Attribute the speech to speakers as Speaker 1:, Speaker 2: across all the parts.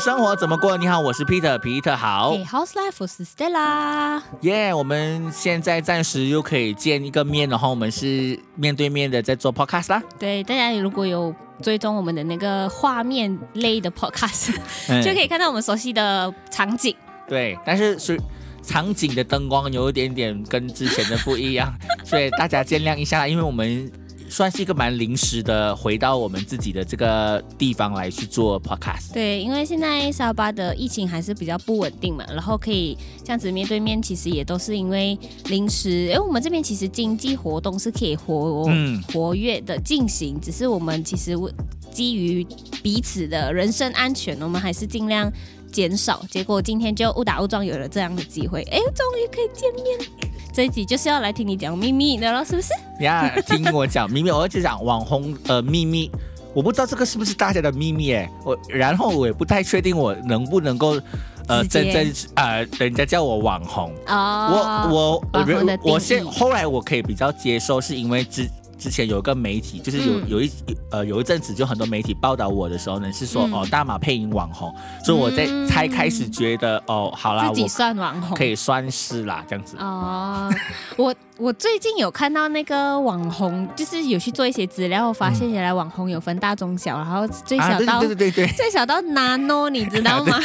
Speaker 1: 生活怎么过？你好，我是 Peter，皮特好。
Speaker 2: Hey, House Life，我是 Stella。
Speaker 1: 耶，我们现在暂时又可以见一个面，然后我们是面对面的在做 podcast 啦。
Speaker 2: 对，大家如果有追踪我们的那个画面类的 podcast，就可以看到我们熟悉的场景。
Speaker 1: 对，但是是场景的灯光有一点点跟之前的不一样，所以大家见谅一下，因为我们。算是一个蛮临时的，回到我们自己的这个地方来去做 podcast。
Speaker 2: 对，因为现在沙巴的疫情还是比较不稳定嘛，然后可以这样子面对面，其实也都是因为临时。因为我们这边其实经济活动是可以活活跃的进行，只是我们其实基于彼此的人身安全，我们还是尽量减少。结果今天就误打误撞有了这样的机会，哎，终于可以见面。这一集就是要来听你讲秘密的了，是不是？
Speaker 1: 呀，听我讲秘密，我就讲网红呃秘密，我不知道这个是不是大家的秘密哎，我然后我也不太确定我能不能够
Speaker 2: 呃真正
Speaker 1: 呃人家叫我网红哦，我我我我现后来我可以比较接受，是因为之。之前有一个媒体，就是有有一呃有一阵子，就很多媒体报道我的时候呢，是说哦大马配音网红，所以我在才开始觉得哦好啦，
Speaker 2: 自己算网红，
Speaker 1: 可以算是啦这样子。
Speaker 2: 哦，我。我最近有看到那个网红，就是有去做一些资料，发现原来网红有分大、中、小，然后最小到
Speaker 1: 对对对对
Speaker 2: 最小到 nano，你知道吗？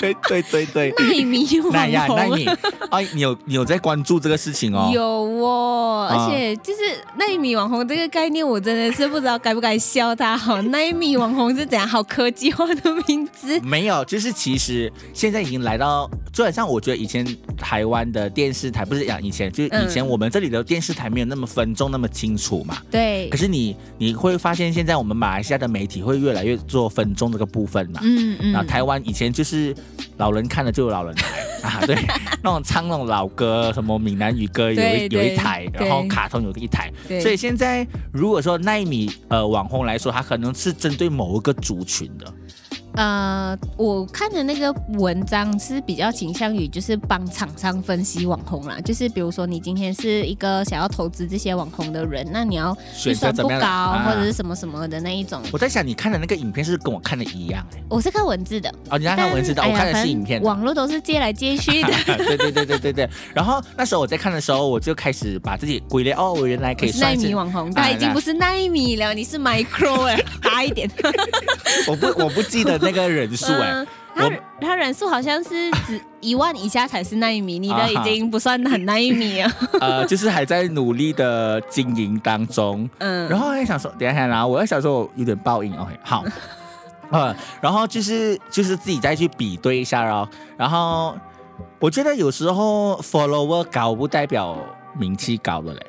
Speaker 1: 对对对对，
Speaker 2: 纳米网红，纳
Speaker 1: 米啊，你有你有在关注这个事情哦？
Speaker 2: 有哦，而且就是纳米网红这个概念，我真的是不知道该不该笑他。好，纳米网红是怎样？好科技化的名字？
Speaker 1: 没有，就是其实现在已经来到，就好像我觉得以前台湾的电视台不是讲以前，就是以前我们这里的电视台没有那么分众那么清楚嘛？
Speaker 2: 对。
Speaker 1: 可是你你会发现，现在我们马来西亚的媒体会越来越做分众这个部分嘛？嗯嗯。然后台湾以前就是老人看了就有老人台 啊，对，那种唱那种老歌，什么闽南语歌有一有一台，然后卡通有一台。所以现在如果说奈米呃网红来说，他可能是针对某一个族群的。
Speaker 2: 呃，我看的那个文章是比较倾向于就是帮厂商分析网红啦，就是比如说你今天是一个想要投资这些网红的人，那你要预算不高或者是什么什么的那一种。
Speaker 1: 我在想你看的那个影片是跟我看的一样哎，
Speaker 2: 我是看文字的
Speaker 1: 哦，你看文字的，我看的是影片。
Speaker 2: 网络都是借来借去的，
Speaker 1: 对对对对对对。然后那时候我在看的时候，我就开始把自己归类哦，我原来可以算
Speaker 2: 米网红，他已经不是奈米了，你是 micro 哎，大一点。
Speaker 1: 我不我不记得。那个人数哎，
Speaker 2: 他他人数好像是只一 万以下才是那一米，你的已经不算很那一米了。
Speaker 1: 呃，就是还在努力的经营当中。嗯，然后还想说，等一下，然后我在想说，我有点报应。OK，好，嗯，然后就是就是自己再去比对一下哦。然后我觉得有时候 follower 高不代表名气高的嘞。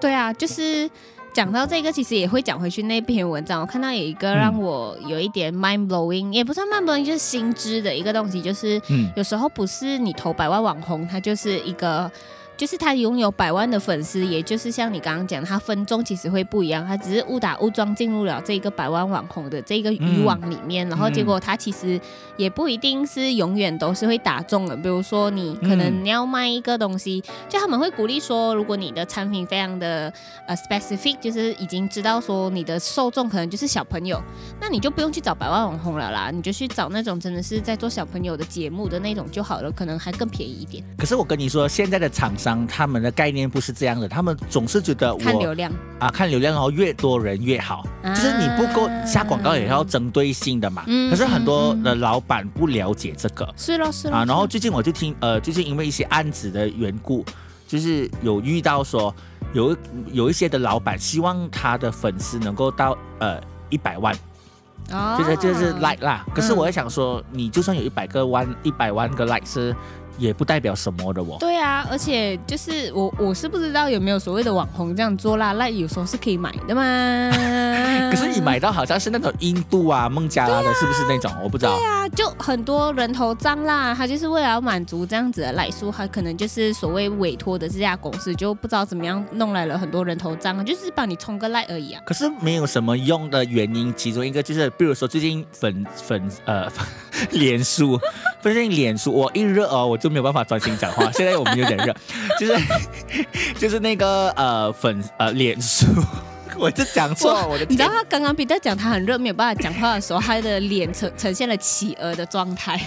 Speaker 2: 对啊，就是。讲到这个，其实也会讲回去那篇文章。我看到有一个让我有一点 mind blowing，也不算 mind blowing，就是新知的一个东西，就是有时候不是你投百万网红，他就是一个。就是他拥有百万的粉丝，也就是像你刚刚讲，他分众其实会不一样，他只是误打误撞进入了这个百万网红的这个渔网里面，然后结果他其实也不一定是永远都是会打中的。比如说你可能你要卖一个东西，就他们会鼓励说，如果你的产品非常的呃 specific，就是已经知道说你的受众可能就是小朋友，那你就不用去找百万网红了啦，你就去找那种真的是在做小朋友的节目的那种就好了，可能还更便宜一点。
Speaker 1: 可是我跟你说，现在的厂。商他们的概念不是这样的，他们总是觉得
Speaker 2: 看流量
Speaker 1: 啊，看流量，然后越多人越好，就是你不够下广告也要针对性的嘛。可是很多的老板不了解这个，
Speaker 2: 是咯是咯
Speaker 1: 啊。然后最近我就听呃，最近因为一些案子的缘故，就是有遇到说有有一些的老板希望他的粉丝能够到呃一百万，就是就是 like 啦。可是我在想说，你就算有一百个万一百万个 like 是。也不代表什么的哦。
Speaker 2: 对啊，而且就是我我是不知道有没有所谓的网红这样做啦，那有时候是可以买的嘛。
Speaker 1: 可是你买到好像是那种印度啊、孟加拉的，是不是那种？我不知道。
Speaker 2: 对啊，就很多人头账啦，他就是为了要满足这样子的赖数，他可能就是所谓委托的这家公司，就不知道怎么样弄来了很多人头账，就是帮你充个赖而已啊。
Speaker 1: 可是没有什么用的原因，其中一个就是，比如说最近粉粉呃 脸书，不是脸书我一热哦，我。就没有办法专心讲话。现在我们有点热，就是 就是那个呃粉呃脸书，我就讲错，我的
Speaker 2: 你知道他刚刚彼得讲他很热，没有办法讲话的时候，他的脸呈呈现了企鹅的状态。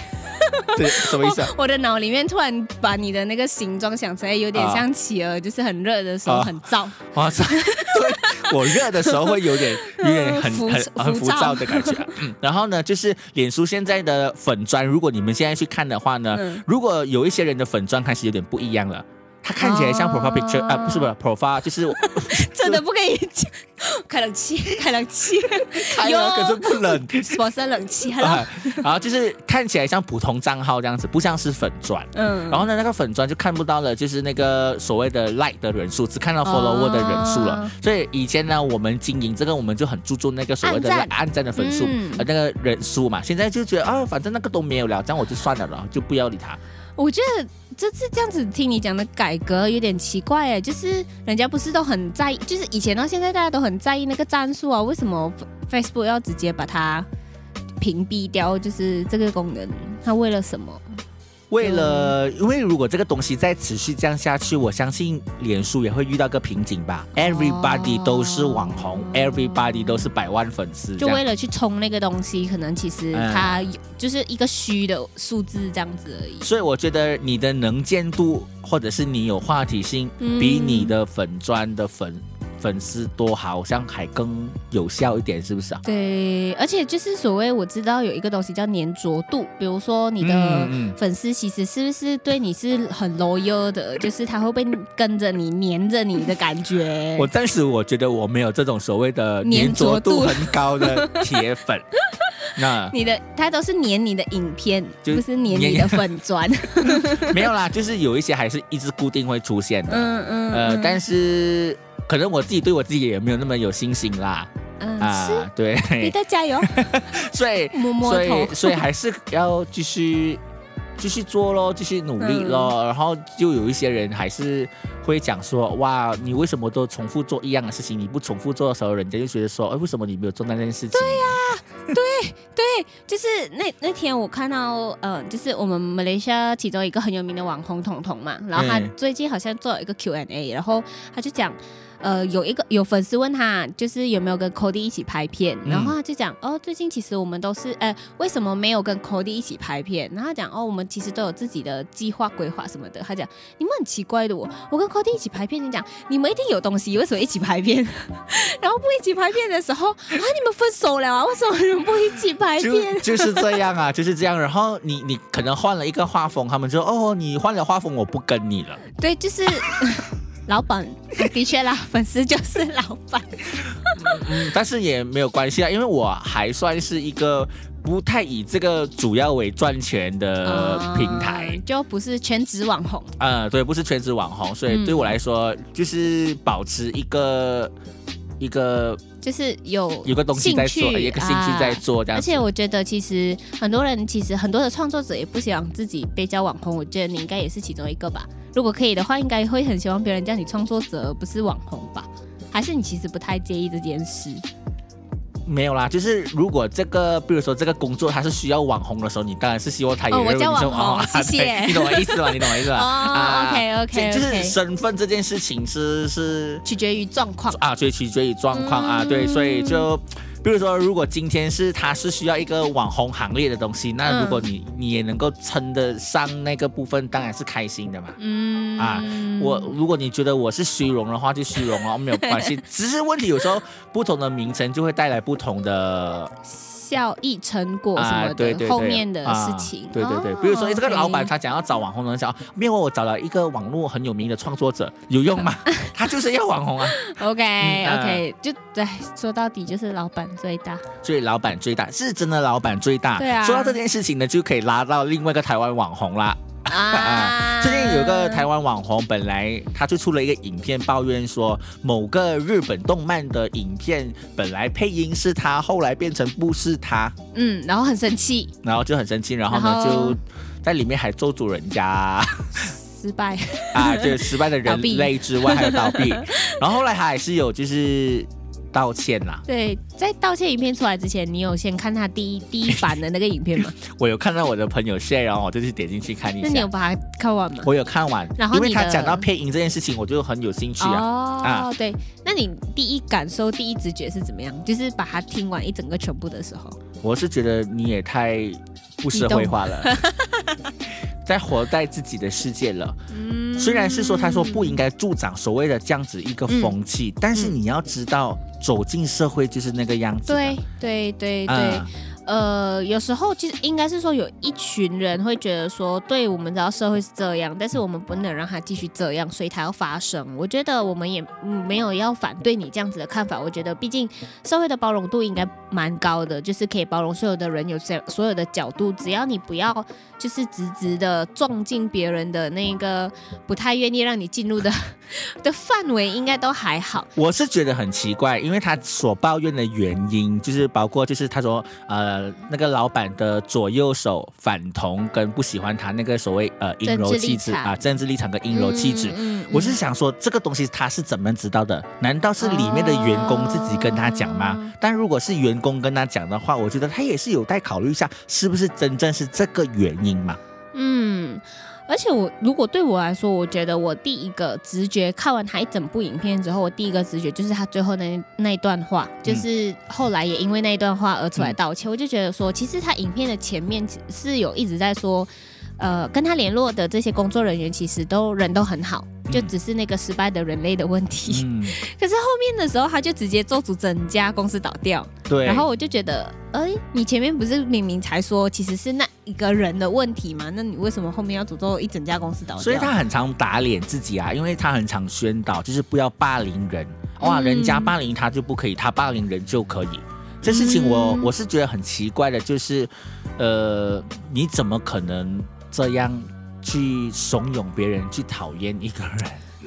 Speaker 1: 对，什么意思？
Speaker 2: 我的脑里面突然把你的那个形状想成有点像企鹅，就是很热的时候很燥。
Speaker 1: 哇塞！对，我热的时候会有点 有点很很很浮躁的感觉。嗯，然后呢，就是脸书现在的粉砖，如果你们现在去看的话呢，如果有一些人的粉砖开始有点不一样了。它看起来像 profile picture 啊，不是不是 profile，就是
Speaker 2: 真的不可以讲。开冷气，开冷气，
Speaker 1: 开了可是不冷，
Speaker 2: 我是冷气。然
Speaker 1: 后就是看起来像普通账号这样子，不像是粉钻。嗯，然后呢，那个粉钻就看不到了，就是那个所谓的 like 的人数，只看到 follower 的人数了。所以以前呢，我们经营这个，我们就很注重那个所谓的暗赞的分数，呃，那个人数嘛。现在就觉得啊，反正那个都没有了，这样我就算了了，就不要理他。
Speaker 2: 我觉得这次这样子听你讲的改革有点奇怪哎，就是人家不是都很在意，就是以前到现在大家都很在意那个战术啊，为什么 Facebook 要直接把它屏蔽掉？就是这个功能，它为了什么？
Speaker 1: 为了，因为如果这个东西再持续这样下去，我相信脸书也会遇到个瓶颈吧。Everybody 都是网红，Everybody 都是百万粉丝，
Speaker 2: 就为了去冲那个东西，可能其实它就是一个虚的数字这样子而已。
Speaker 1: 所以我觉得你的能见度，或者是你有话题性，比你的粉砖的粉。粉丝多好像还更有效一点，是不是啊？
Speaker 2: 对，而且就是所谓我知道有一个东西叫粘着度，比如说你的粉丝其实是不是对你是很 loyal 的，就是他会不会跟着你粘着你的感觉？
Speaker 1: 我暂时我觉得我没有这种所谓的粘着度很高的铁粉。那
Speaker 2: 你的他都是粘你的影片，不是粘你的粉砖？
Speaker 1: 没有啦，就是有一些还是一直固定会出现的。嗯嗯。呃，但是。可能我自己对我自己也没有那么有信心啦，
Speaker 2: 嗯，啊，
Speaker 1: 对，
Speaker 2: 你再加油，
Speaker 1: 所以，所以，所以还是要继续继续做咯，继续努力咯。然后就有一些人还是会讲说，哇，你为什么都重复做一样的事情？你不重复做的时候，人家就觉得说，哎，为什么你没有做那件事情？对
Speaker 2: 呀，对对，就是那那天我看到，呃，就是我们马来西亚其中一个很有名的网红彤彤嘛，然后他最近好像做了一个 Q&A，然后他就讲。呃，有一个有粉丝问他，就是有没有跟 Cody 一起拍片，然后他就讲，哦，最近其实我们都是，呃，为什么没有跟 Cody 一起拍片？然后他讲，哦，我们其实都有自己的计划规划什么的。他讲，你们很奇怪的，我我跟 Cody 一起拍片，你讲你们一定有东西，为什么一起拍片？然后不一起拍片的时候，啊，你们分手了啊？为什么你们不一起拍片？
Speaker 1: 就是这样啊，就是这样。然后你你可能换了一个画风，他们就哦，你换了画风，我不跟你了。
Speaker 2: 对，就是。老板 的确啦，粉丝就是老板。
Speaker 1: 嗯，但是也没有关系啊，因为我还算是一个不太以这个主要为赚钱的平台，
Speaker 2: 就不是全职网红。
Speaker 1: 呃，对，不是全职网红，所以对我来说，就是保持一个一个。
Speaker 2: 就是有
Speaker 1: 有个东西在做，一个兴趣在做这样。
Speaker 2: 而且我觉得，其实很多人，其实很多的创作者也不希望自己被叫网红。我觉得你应该也是其中一个吧。如果可以的话，应该会很希望别人叫你创作者，而不是网红吧？还是你其实不太介意这件事？
Speaker 1: 没有啦，就是如果这个，比如说这个工作它是需要网红的时候，你当然是希望他也
Speaker 2: 我叫网红，谢谢。
Speaker 1: 你懂我意思吗？你懂我意思吗？
Speaker 2: 哦，OK OK，
Speaker 1: 就是身份这件事情是是
Speaker 2: 取决于状况
Speaker 1: 啊，所以取决于状况啊，对，所以就。比如说，如果今天是他是需要一个网红行列的东西，那如果你你也能够称得上那个部分，当然是开心的嘛。嗯啊，我如果你觉得我是虚荣的话，就虚荣哦，没有关系。只是问题有时候不同的名称就会带来不同的。
Speaker 2: 效益成果什么的，后面的事情，
Speaker 1: 对对对，比如说这个老板他想要找网红的人，想，没有我找了一个网络很有名的创作者，有用吗？他就是要网红啊。
Speaker 2: OK OK，就对，说到底就是老板最大，
Speaker 1: 所以老板最大是真的，老板最大。
Speaker 2: 对啊，
Speaker 1: 说到这件事情呢，就可以拉到另外一个台湾网红啦。啊！最近有个台湾网红，本来他就出了一个影片，抱怨说某个日本动漫的影片本来配音是他，后来变成不是他。
Speaker 2: 嗯，然后很生气，
Speaker 1: 然后就很生气，然后呢就在里面还咒诅人家
Speaker 2: 失败
Speaker 1: 啊，就是失败的人 类之外还有倒闭。然后后来他还是有就是道歉啦。
Speaker 2: 对，在道歉影片出来之前，你有先看他第一第一版的那个影片吗？
Speaker 1: 我有看到我的朋友 share，然后我就去点进去看一下。
Speaker 2: 那你有把它看完吗？
Speaker 1: 我有看完，然后因为他讲到配音这件事情，我就很有兴趣啊。
Speaker 2: 哦，对，那你第一感受、第一直觉是怎么样？就是把它听完一整个全部的时候，
Speaker 1: 我是觉得你也太不社会化了。在活在自己的世界了。嗯，虽然是说他说不应该助长所谓的这样子一个风气，但是你要知道，走进社会就是那个样子。
Speaker 2: 对对对对。呃，呃有时候其实应该是说，有一群人会觉得说，对我们知道社会是这样，但是我们不能让它继续这样，所以它要发生。我觉得我们也没有要反对你这样子的看法。我觉得，毕竟社会的包容度应该蛮高的，就是可以包容所有的人有所所有的角度，只要你不要就是直直的撞进别人的那个不太愿意让你进入的 的范围，应该都还好。
Speaker 1: 我是觉得很奇怪，因为他所抱怨的原因，就是包括就是他说呃。呃，那个老板的左右手反同跟不喜欢他那个所谓呃阴柔气质啊，政治立场跟阴柔气质，我是想说这个东西他是怎么知道的？难道是里面的员工自己跟他讲吗？但如果是员工跟他讲的话，我觉得他也是有待考虑一下，是不是真正是这个原因嘛？嗯。
Speaker 2: 而且我如果对我来说，我觉得我第一个直觉看完他一整部影片之后，我第一个直觉就是他最后那那一段话，就是后来也因为那一段话而出来道歉。我就觉得说，其实他影片的前面是有一直在说，呃，跟他联络的这些工作人员其实都人都很好。就只是那个失败的人类的问题，可是后面的时候他就直接做主整家公司倒掉。
Speaker 1: 对，
Speaker 2: 然后我就觉得，哎，你前面不是明明才说其实是那一个人的问题吗？那你为什么后面要诅咒一整家公司倒掉？
Speaker 1: 所以他很常打脸自己啊，因为他很常宣导就是不要霸凌人，哇，人家霸凌他就不可以，他霸凌人就可以。这事情我我是觉得很奇怪的，就是呃，你怎么可能这样？去怂恿别人去讨厌一个人，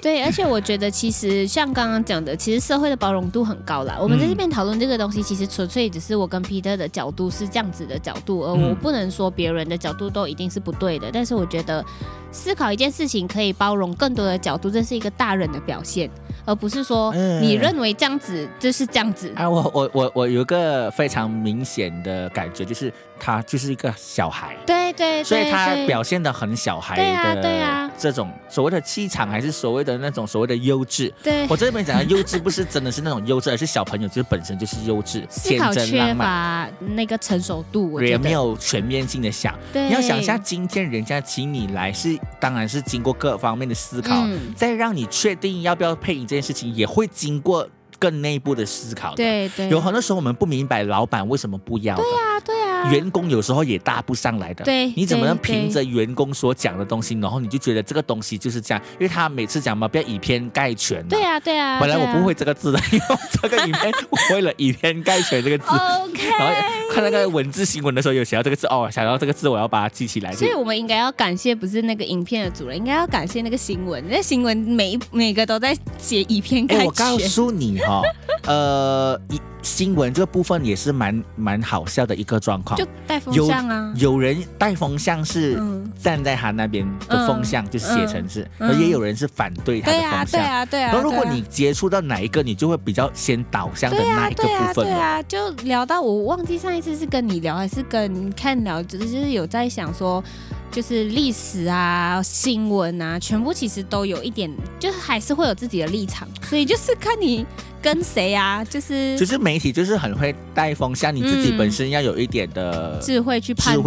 Speaker 2: 对，而且我觉得其实像刚刚讲的，其实社会的包容度很高啦。我们在这边讨论这个东西，其实纯粹只是我跟 Peter 的角度是这样子的角度，而我不能说别人的角度都一定是不对的。但是我觉得思考一件事情可以包容更多的角度，这是一个大人的表现。而不是说你认为这样子就是这样子
Speaker 1: 啊！我我我我有一个非常明显的感觉，就是他就是一个小孩，
Speaker 2: 对对，
Speaker 1: 所以他表现的很小孩的，对啊，这种所谓的气场，还是所谓的那种所谓的优质。
Speaker 2: 对
Speaker 1: 我这边讲的优质，不是真的是那种优质，而是小朋友就是本身就是优质、
Speaker 2: 天真、浪漫，那个成熟度
Speaker 1: 也没有全面性的想。对你要想一下，今天人家请你来，是当然是经过各方面的思考，再让你确定要不要配音。这件事情也会经过更内部的思考的。
Speaker 2: 对对，
Speaker 1: 有很多时候我们不明白老板为什么不要。
Speaker 2: 对啊对呀，
Speaker 1: 员工有时候也搭不上来的。
Speaker 2: 对，
Speaker 1: 你怎么能凭着员工所讲的东西，然后你就觉得这个东西就是这样？因为他每次讲嘛，不要以偏概全。
Speaker 2: 对啊对啊。
Speaker 1: 本来我不会这个字的，因为这个里面我为了以偏概全这个字。
Speaker 2: OK。
Speaker 1: 看那个文字新闻的时候，有写到这个字哦，想到这个字，我要把它记起来。
Speaker 2: 所以我们应该要感谢不是那个影片的主人，应该要感谢那个新闻。那新闻每每个都在写以偏概全。
Speaker 1: 我告诉你哈，呃，一。新闻这个部分也是蛮蛮好笑的一个状况，
Speaker 2: 就带风向啊。
Speaker 1: 有人带风向是站在他那边的风向，就写成是，而也有人是反对他的风向。
Speaker 2: 对啊，对啊，
Speaker 1: 对啊。如果你接触到哪一个，你就会比较先导向的那一个部分。
Speaker 2: 对啊，就聊到我忘记上一次是跟你聊还是跟看聊，只是有在想说。就是历史啊、新闻啊，全部其实都有一点，就是还是会有自己的立场，所以就是看你跟谁啊，就是
Speaker 1: 就是媒体就是很会带风向，你自己本身要有一点的
Speaker 2: 智慧去判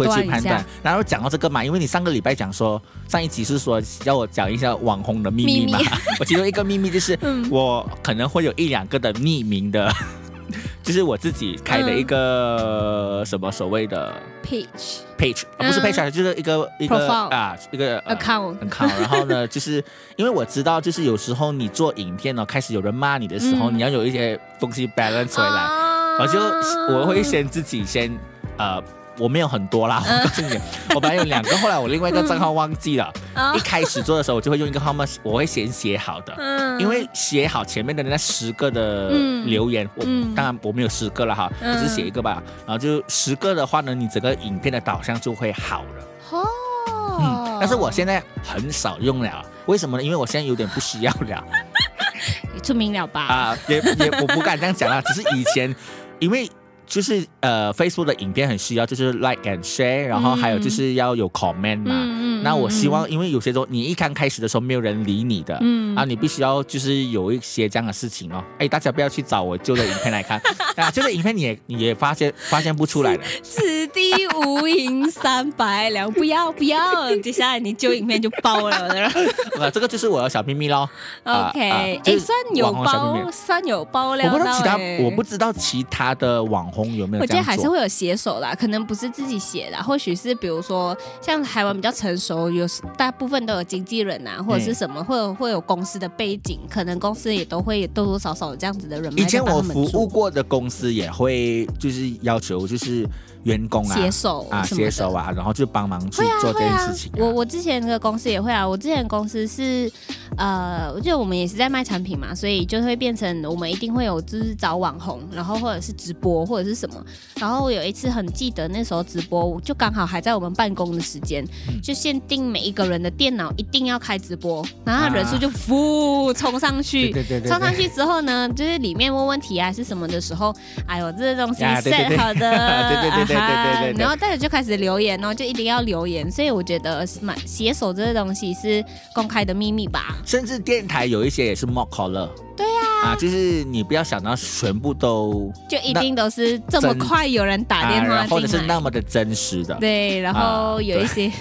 Speaker 1: 断。然后讲到这个嘛，因为你上个礼拜讲说上一集是说要我讲一下网红的秘密嘛，我其中一个秘密就是我可能会有一两个的匿名的。就是我自己开的一个什么所谓的
Speaker 2: page
Speaker 1: page 啊，不是 page，就是一个一个
Speaker 2: 啊
Speaker 1: 一个
Speaker 2: account
Speaker 1: account。然后呢，就是因为我知道，就是有时候你做影片呢，开始有人骂你的时候，你要有一些东西 balance 回来，我就我会先自己先呃。我没有很多啦，我告诉你，我本来有两个，后来我另外一个账号忘记了。一开始做的时候，我就会用一个号码，我会先写好的，因为写好前面的那十个的留言，我当然我没有十个了哈，我只写一个吧。然后就十个的话呢，你整个影片的导向就会好了。哦，嗯，但是我现在很少用了，为什么呢？因为我现在有点不需要了。
Speaker 2: 出名了吧？啊，
Speaker 1: 也也我不敢这样讲啊，只是以前因为。就是呃，Facebook 的影片很需要，就是 like and share，然后还有就是要有 comment 嘛。嗯那我希望，因为有些时候你一刚开始的时候没有人理你的，嗯啊，你必须要就是有一些这样的事情哦。哎，大家不要去找我旧的影片来看，啊，旧的影片你也你也发现发现不出来的。
Speaker 2: 此地 无银三百两，不要不要，接下来你旧影片就爆了。
Speaker 1: 啊，这个就是我的小秘密喽。
Speaker 2: OK，哎，算有包，算有爆料。
Speaker 1: 我不知道其他，我不知道其他的网。有没有？
Speaker 2: 我觉得还是会有写手啦，可能不是自己写的，或许是比如说像台湾比较成熟，有大部分都有经纪人啊，或者是什么，会有会有公司的背景，可能公司也都会多多少少有这样子的人。
Speaker 1: 以前我服务过的公司也会就是要求就是。员工啊，
Speaker 2: 携手
Speaker 1: 啊，携手啊，然后就帮忙去做这件事情。
Speaker 2: 我我之前那个公司也会啊，我之前公司是呃，我觉得我们也是在卖产品嘛，所以就会变成我们一定会有就是找网红，然后或者是直播或者是什么。然后我有一次很记得那时候直播，就刚好还在我们办公的时间，就限定每一个人的电脑一定要开直播，然后人数就呼冲上去，冲上去之后呢，就是里面问问题啊是什么的时候，哎呦，这东西 set 好的，
Speaker 1: 对 对对。对对对，
Speaker 2: 然后大家就开始留言，然后就一定要留言，所以我觉得是蛮携手这个东西是公开的秘密吧。
Speaker 1: 甚至电台有一些也是 mock caller。
Speaker 2: 对呀，
Speaker 1: 啊，就是你不要想到全部都
Speaker 2: 就一定都是这么快有人打电话
Speaker 1: 或者是那么的真实的。
Speaker 2: 对，然后有一些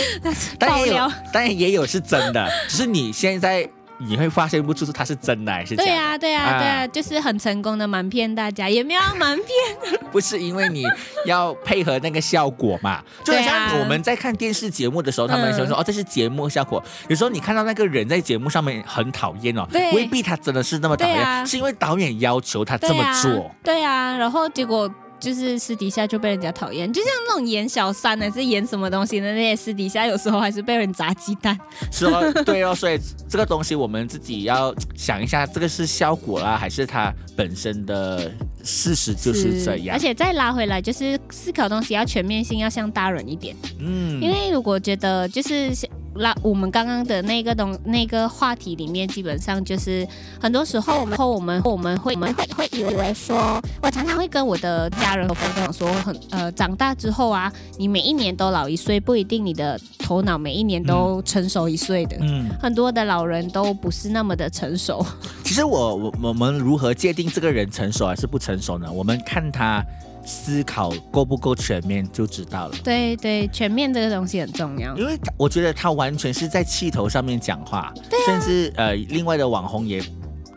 Speaker 1: 但也有，当然也有是真的，只是你现在。你会发现不出是它是真的还是假的？
Speaker 2: 对啊，对啊，对啊，就是很成功的瞒骗大家，也没有瞒骗。
Speaker 1: 不是因为你要配合那个效果嘛？就像我们在看电视节目的时候，他们就说哦，这是节目效果。有时候你看到那个人在节目上面很讨厌哦，未必他真的是那么讨厌，是因为导演要求他这么做。
Speaker 2: 对啊，然后结果。就是私底下就被人家讨厌，就像那种演小三还是演什么东西的那些私底下，有时候还是被人砸鸡蛋。
Speaker 1: 是哦，对哦，所以这个东西我们自己要想一下，这个是效果啦，还是它本身的事实就是这样？
Speaker 2: 而且再拉回来，就是思考东西要全面性，要像大人一点。嗯，因为如果觉得就是。那我们刚刚的那个东那个话题里面，基本上就是很多时候我们我们我们会我们会会以为说，我常常会跟我的家人和朋友说，很呃长大之后啊，你每一年都老一岁，不一定你的头脑每一年都成熟一岁的。嗯，很多的老人都不是那么的成熟。
Speaker 1: 其实我我我们如何界定这个人成熟还是不成熟呢？我们看他。思考够不够全面就知道了。
Speaker 2: 对对，全面这个东西很重要。
Speaker 1: 因为我觉得他完全是在气头上面讲话，甚至呃，另外的网红也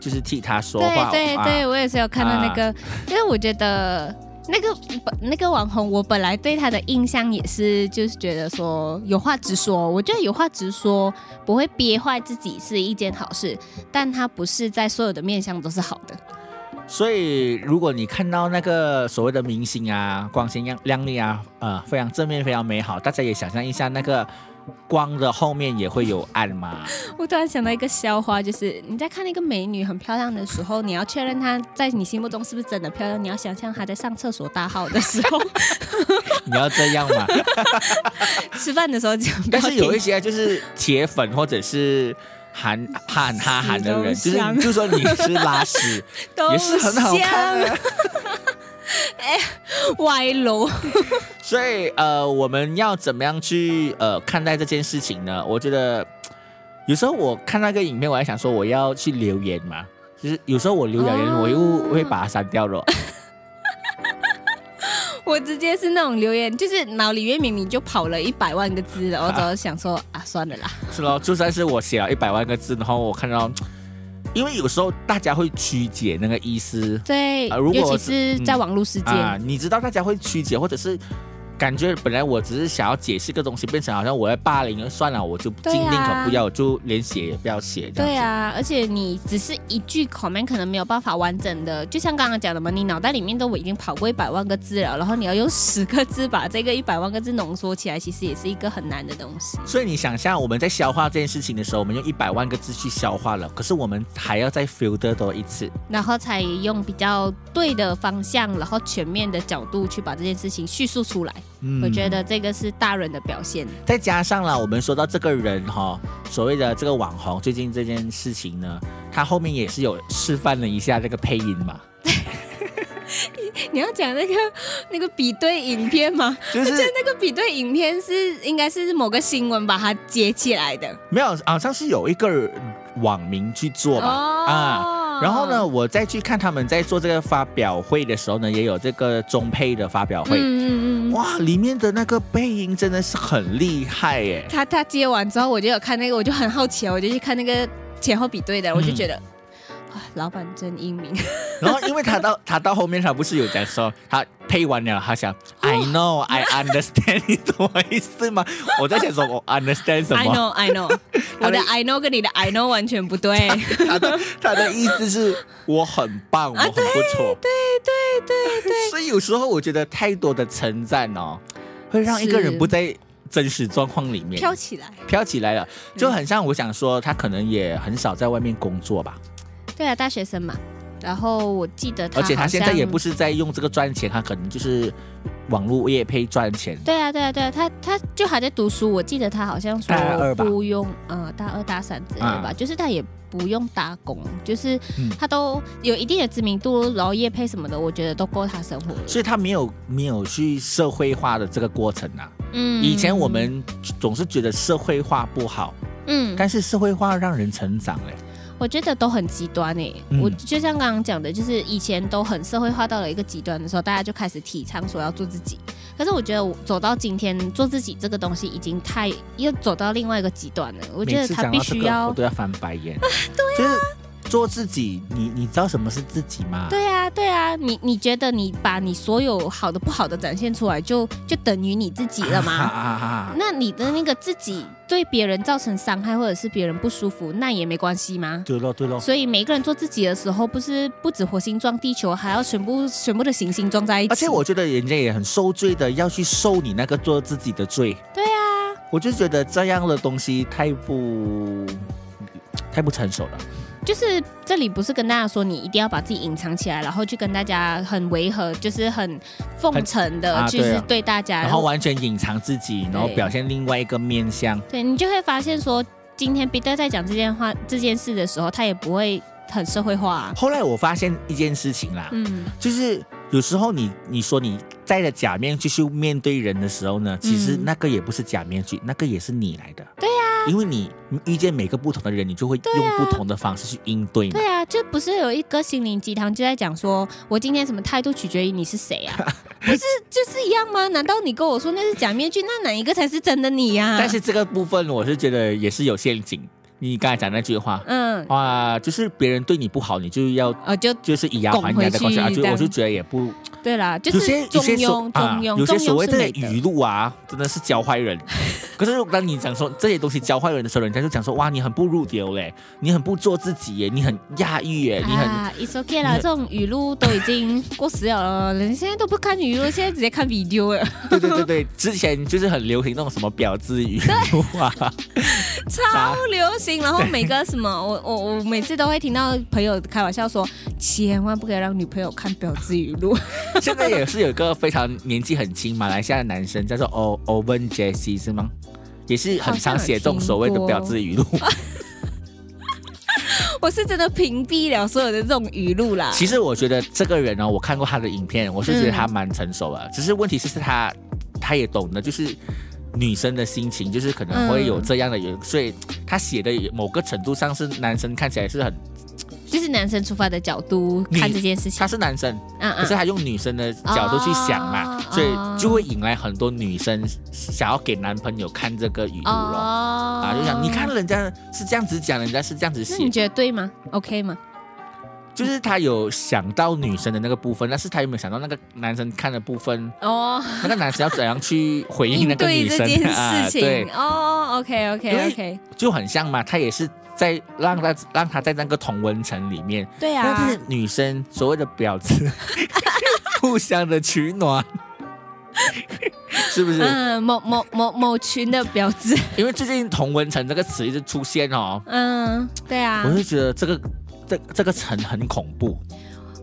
Speaker 1: 就是替他说话。
Speaker 2: 对对对，我也是有看到那个，因为我觉得那个那个网红，我本来对他的印象也是，就是觉得说有话直说。我觉得有话直说不会憋坏自己是一件好事，但他不是在所有的面相都是好的。
Speaker 1: 所以，如果你看到那个所谓的明星啊，光鲜亮亮丽啊，呃，非常正面、非常美好，大家也想象一下，那个光的后面也会有暗吗？
Speaker 2: 我突然想到一个笑话，就是你在看那个美女很漂亮的时候，你要确认她在你心目中是不是真的漂亮，你要想象她在上厕所大号的时候，
Speaker 1: 你要这样吗？
Speaker 2: 吃饭的时候讲。
Speaker 1: 但是有一些就是铁粉或者是。喊喊哈喊的人，就是就说你是拉屎，也是很好看。
Speaker 2: 哎，歪楼。
Speaker 1: 所以呃，我们要怎么样去呃看待这件事情呢？我觉得有时候我看那个影片，我还想说我要去留言嘛，就是有时候我留言，我又会把它删掉了。
Speaker 2: 我直接是那种留言，就是脑里面明明就跑了一百万个字了，我只想说啊，算了啦。
Speaker 1: 是咯，就算是我写了一百万个字，然后我看到，因为有时候大家会曲解那个意思，
Speaker 2: 对，尤其是在网络世界，
Speaker 1: 你知道大家会曲解，或者是。感觉本来我只是想要解释个东西，变成好像我在霸凌，算了，我就尽宁可不要，就连写也不要写。
Speaker 2: 对啊，而且你只是一句 comment 可能没有办法完整的，就像刚刚讲的嘛，你脑袋里面都已经跑过一百万个字了，然后你要用十个字把这个一百万个字浓缩起来，其实也是一个很难的东西。
Speaker 1: 所以你想象我们在消化这件事情的时候，我们用一百万个字去消化了，可是我们还要再 filter 多一次，
Speaker 2: 然后才用比较对的方向，然后全面的角度去把这件事情叙述出来。我觉得这个是大人的表现。
Speaker 1: 再加上了，我们说到这个人哈，所谓的这个网红，最近这件事情呢，他后面也是有示范了一下这个配音嘛。
Speaker 2: 你要讲那个那个比对影片吗？
Speaker 1: 就是
Speaker 2: 那个比对影片是应该是某个新闻把它接起来的。
Speaker 1: 没有，好像是有一个网民去做吧啊。然后呢，我再去看他们在做这个发表会的时候呢，也有这个中配的发表会。嗯嗯嗯。哇，里面的那个配音真的是很厉害耶！
Speaker 2: 他他接完之后，我就有看那个，我就很好奇，我就去看那个前后比对的，我就觉得。老板真英明。
Speaker 1: 然后，因为他到他到后面，他不是有讲说，他配完了，他想，I know, I understand，你懂我意思吗？我在想说，我 understand 什么
Speaker 2: ？I know, I know，我的 I know 跟你的 I know 完全不对。
Speaker 1: 他的他的意思是我很棒，我很不错。
Speaker 2: 对对对对。
Speaker 1: 所以有时候我觉得太多的称赞哦，会让一个人不在真实状况里面
Speaker 2: 飘起来，
Speaker 1: 飘起来了，就很像我想说，他可能也很少在外面工作吧。
Speaker 2: 对啊，大学生嘛。然后我记得他，
Speaker 1: 而且他现在也不是在用这个赚钱，他可能就是网络业配赚钱。
Speaker 2: 对啊，对啊，对啊，他他就还在读书。我记得他好像说不用，呃，大二大三之类吧，就是他也不用打工，就是他都有一定的知名度，然后业配什么的，我觉得都够他生活。
Speaker 1: 所以他没有没有去社会化的这个过程啊。嗯，以前我们总是觉得社会化不好，嗯，但是社会化让人成长嘞。
Speaker 2: 我觉得都很极端诶，我就像刚刚讲的，就是以前都很社会化到了一个极端的时候，大家就开始提倡说要做自己。可是我觉得走到今天，做自己这个东西已经太又走到另外一个极端了。我觉得他必须要，
Speaker 1: 我都要翻白眼。
Speaker 2: 对啊。
Speaker 1: 做自己，你你知道什么是自己吗？
Speaker 2: 对啊，对啊，你你觉得你把你所有好的不好的展现出来，就就等于你自己了吗？那你的那个自己对别人造成伤害，或者是别人不舒服，那也没关系吗？
Speaker 1: 对咯，对咯。
Speaker 2: 所以每个人做自己的时候，不是不止火星撞地球，还要全部全部的行星撞在一起。而
Speaker 1: 且我觉得人家也很受罪的，要去受你那个做自己的罪。
Speaker 2: 对啊，
Speaker 1: 我就觉得这样的东西太不太不成熟了。
Speaker 2: 就是这里不是跟大家说你一定要把自己隐藏起来，然后去跟大家很违和，就是很奉承的，就是对大家，
Speaker 1: 然后完全隐藏自己，然后表现另外一个面相。
Speaker 2: 对你就会发现说，今天彼得在讲这件话这件事的时候，他也不会很社会化。
Speaker 1: 后来我发现一件事情啦，嗯，就是有时候你你说你戴着假面具去面对人的时候呢，其实那个也不是假面具，那个也是你来的。
Speaker 2: 对呀。
Speaker 1: 因为你遇见每个不同的人，你就会用不同的方式去应对。
Speaker 2: 对啊，就不是有一个心灵鸡汤就在讲说，我今天什么态度取决于你是谁啊？不是就是一样吗？难道你跟我说那是假面具，那哪一个才是真的你呀？
Speaker 1: 但是这个部分，我是觉得也是有陷阱。你刚才讲那句话，嗯，哇，就是别人对你不好，你就要
Speaker 2: 呃，就
Speaker 1: 就是以牙还牙的关系啊，就我就觉得也不
Speaker 2: 对啦，就是中庸，中庸，
Speaker 1: 有些所谓的语录啊，真的是教坏人。可是当你讲说这些东西教坏人的时候，人家就讲说哇，你很不入流嘞，你很不做自己耶，你很压抑耶，你很
Speaker 2: ，It's okay 啦，这种语录都已经过时了，人现在都不看语录，现在直接看 video 了。
Speaker 1: 对对对对，之前就是很流行那种什么婊子语录啊，
Speaker 2: 超流行。然后每个什么，我我我每次都会听到朋友开玩笑说，千万不可以让女朋友看婊子语录。
Speaker 1: 现在也是有一个非常年纪很轻马来西亚的男生，叫做 O Owen Jesse 是吗？也是很常写这种所谓的婊子语录。
Speaker 2: 我是真的屏蔽了所有的这种语录啦。
Speaker 1: 其实我觉得这个人呢，我看过他的影片，我是觉得他蛮成熟的。只是问题是，是他他也懂得，就是。女生的心情就是可能会有这样的，所以他写的某个程度上是男生看起来是很，
Speaker 2: 就是男生出发的角度看这件事情。
Speaker 1: 他是男生，可是他用女生的角度去想嘛，所以就会引来很多女生想要给男朋友看这个语录咯。啊，就想你看人家是这样子讲，人家是这样子写，
Speaker 2: 你觉得对吗？OK 吗？
Speaker 1: 就是他有想到女生的那个部分，但是他有没有想到那个男生看的部分？哦，那个男生要怎样去回应那个女生
Speaker 2: 啊？对，哦，OK OK OK，
Speaker 1: 就很像嘛，他也是在让他让他在那个同温层里面，
Speaker 2: 对啊，
Speaker 1: 但是女生所谓的婊子，互相的取暖，是不是？
Speaker 2: 嗯，某某某某群的婊子，
Speaker 1: 因为最近同温层这个词一直出现哦，
Speaker 2: 嗯，对啊，
Speaker 1: 我就觉得这个。这这个层很恐怖，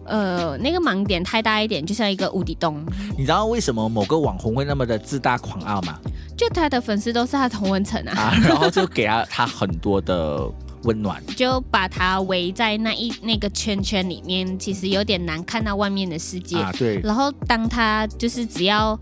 Speaker 2: 呃，那个盲点太大一点，就像一个无底洞。
Speaker 1: 你知道为什么某个网红会那么的自大狂傲吗？
Speaker 2: 就他的粉丝都是他同温层啊，
Speaker 1: 然后就给他他很多的温暖，
Speaker 2: 就把他围在那一那个圈圈里面，其实有点难看到外面的世界。
Speaker 1: 啊，对。
Speaker 2: 然后当他就是只要。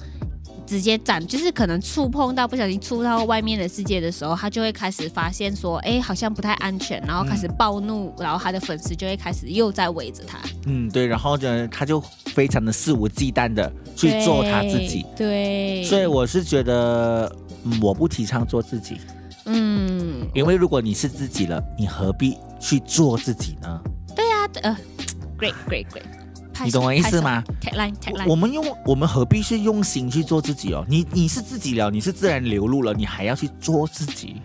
Speaker 2: 直接展，就是可能触碰到不小心触到外面的世界的时候，他就会开始发现说，哎，好像不太安全，然后开始暴怒，然后他的粉丝就会开始又在围着他。
Speaker 1: 嗯，对，然后呢，他就非常的肆无忌惮的去做他自己。
Speaker 2: 对，
Speaker 1: 所以我是觉得，我不提倡做自己。嗯，因为如果你是自己了，你何必去做自己呢？
Speaker 2: 对呀，呃，great great great。
Speaker 1: 你懂我意思吗
Speaker 2: ？tagline tagline，
Speaker 1: 我们用我们何必是用心去做自己哦？你你是自己了，你是自然流露了，你还要去做自己。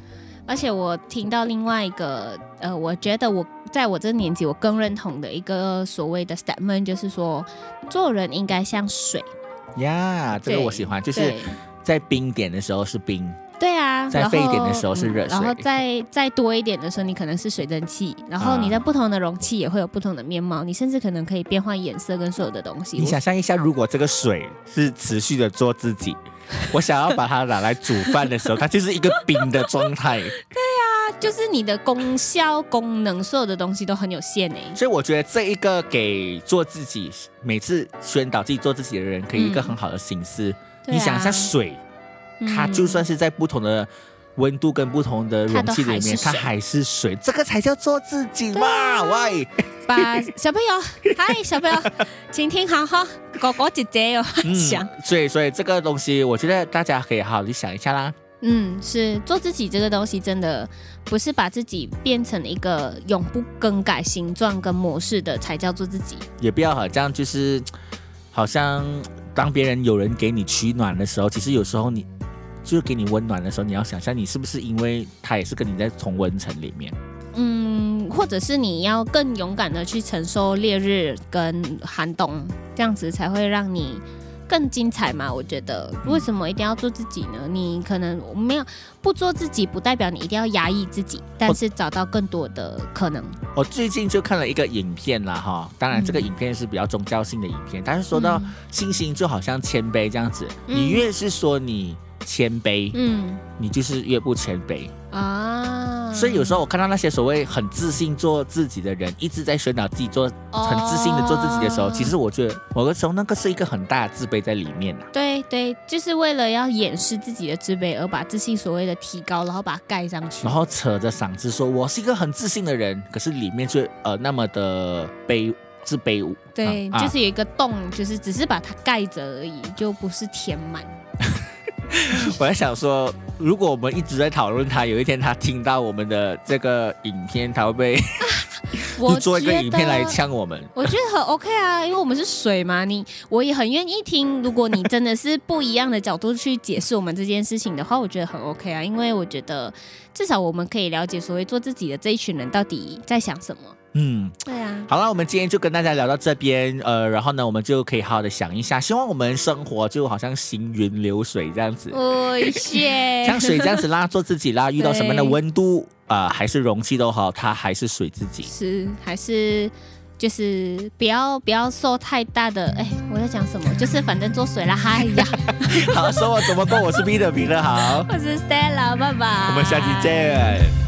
Speaker 2: 而且我听到另外一个，呃，我觉得我在我这个年纪，我更认同的一个所谓的 statement，就是说，做人应该像水。
Speaker 1: 呀，这个我喜欢，就是在冰点的时候是冰。
Speaker 2: 对啊，
Speaker 1: 再沸一点的时候是热水，
Speaker 2: 然后再再多一点的时候，你可能是水蒸气，然后你在不同的容器也会有不同的面貌，你甚至可能可以变换颜色跟所有的东西。
Speaker 1: 你想象一下，如果这个水是持续的做自己，我想要把它拿来煮饭的时候，它就是一个冰的状态。对
Speaker 2: 啊，就是你的功效、功能，所有的东西都很有限诶。
Speaker 1: 所以我觉得这一个给做自己，每次宣导自己做自己的人，可以一个很好的形式。你想一下水。它就算是在不同的温度跟不同的容器里面，它还是水，这个才叫做自己嘛！喂，
Speaker 2: 把小朋友，嗨，小朋友，请听好哈，哥哥姐姐有想，
Speaker 1: 所以所以这个东西，我觉得大家可以好好去想一下啦。
Speaker 2: 嗯，是做自己这个东西，真的不是把自己变成一个永不更改形状跟模式的才叫做自己，
Speaker 1: 也不要好像就是好像当别人有人给你取暖的时候，其实有时候你。就是给你温暖的时候，你要想象你是不是因为他也是跟你在同温层里面，
Speaker 2: 嗯，或者是你要更勇敢的去承受烈日跟寒冬，这样子才会让你更精彩嘛？我觉得为什么一定要做自己呢？你可能没有不做自己，不代表你一定要压抑自己，但是找到更多的可能。
Speaker 1: 我最近就看了一个影片啦，哈，当然这个影片是比较宗教性的影片，但是说到信心就好像谦卑这样子，你越是说你。谦卑，嗯，你就是越不谦卑啊。所以有时候我看到那些所谓很自信做自己的人，一直在宣导自己做很自信的做自己的时候，其实我觉得某个时候那个是一个很大的自卑在里面
Speaker 2: 对对，就是为了要掩饰自己的自卑，而把自信所谓的提高，然后把它盖上去，
Speaker 1: 然后扯着嗓子说我是一个很自信的人，可是里面却呃那么的卑自卑。
Speaker 2: 对，就是有一个洞，就是只是把它盖着而已，就不是填满。
Speaker 1: 我在想说，如果我们一直在讨论他，有一天他听到我们的这个影片，他会不会 就做一个影片来呛我们？
Speaker 2: 我觉得很 OK 啊，因为我们是水嘛，你我也很愿意听。如果你真的是不一样的角度去解释我们这件事情的话，我觉得很 OK 啊，因为我觉得至少我们可以了解所谓做自己的这一群人到底在想什么。嗯，对啊。
Speaker 1: 好了，我们今天就跟大家聊到这边，呃，然后呢，我们就可以好好的想一下，希望我们生活就好像行云流水这样子，
Speaker 2: 谢
Speaker 1: 像水这样子啦，做自己啦，遇到什么样的温度啊，还是容器都好，它还是水自己，
Speaker 2: 是还是就是不要不要受太大的，哎，我在讲什么？就是反正做水啦，嗨呀。
Speaker 1: 好，说我怎么过，我是 Peter，Peter 好，
Speaker 2: 我是 Stella，拜拜，
Speaker 1: 我们下期见。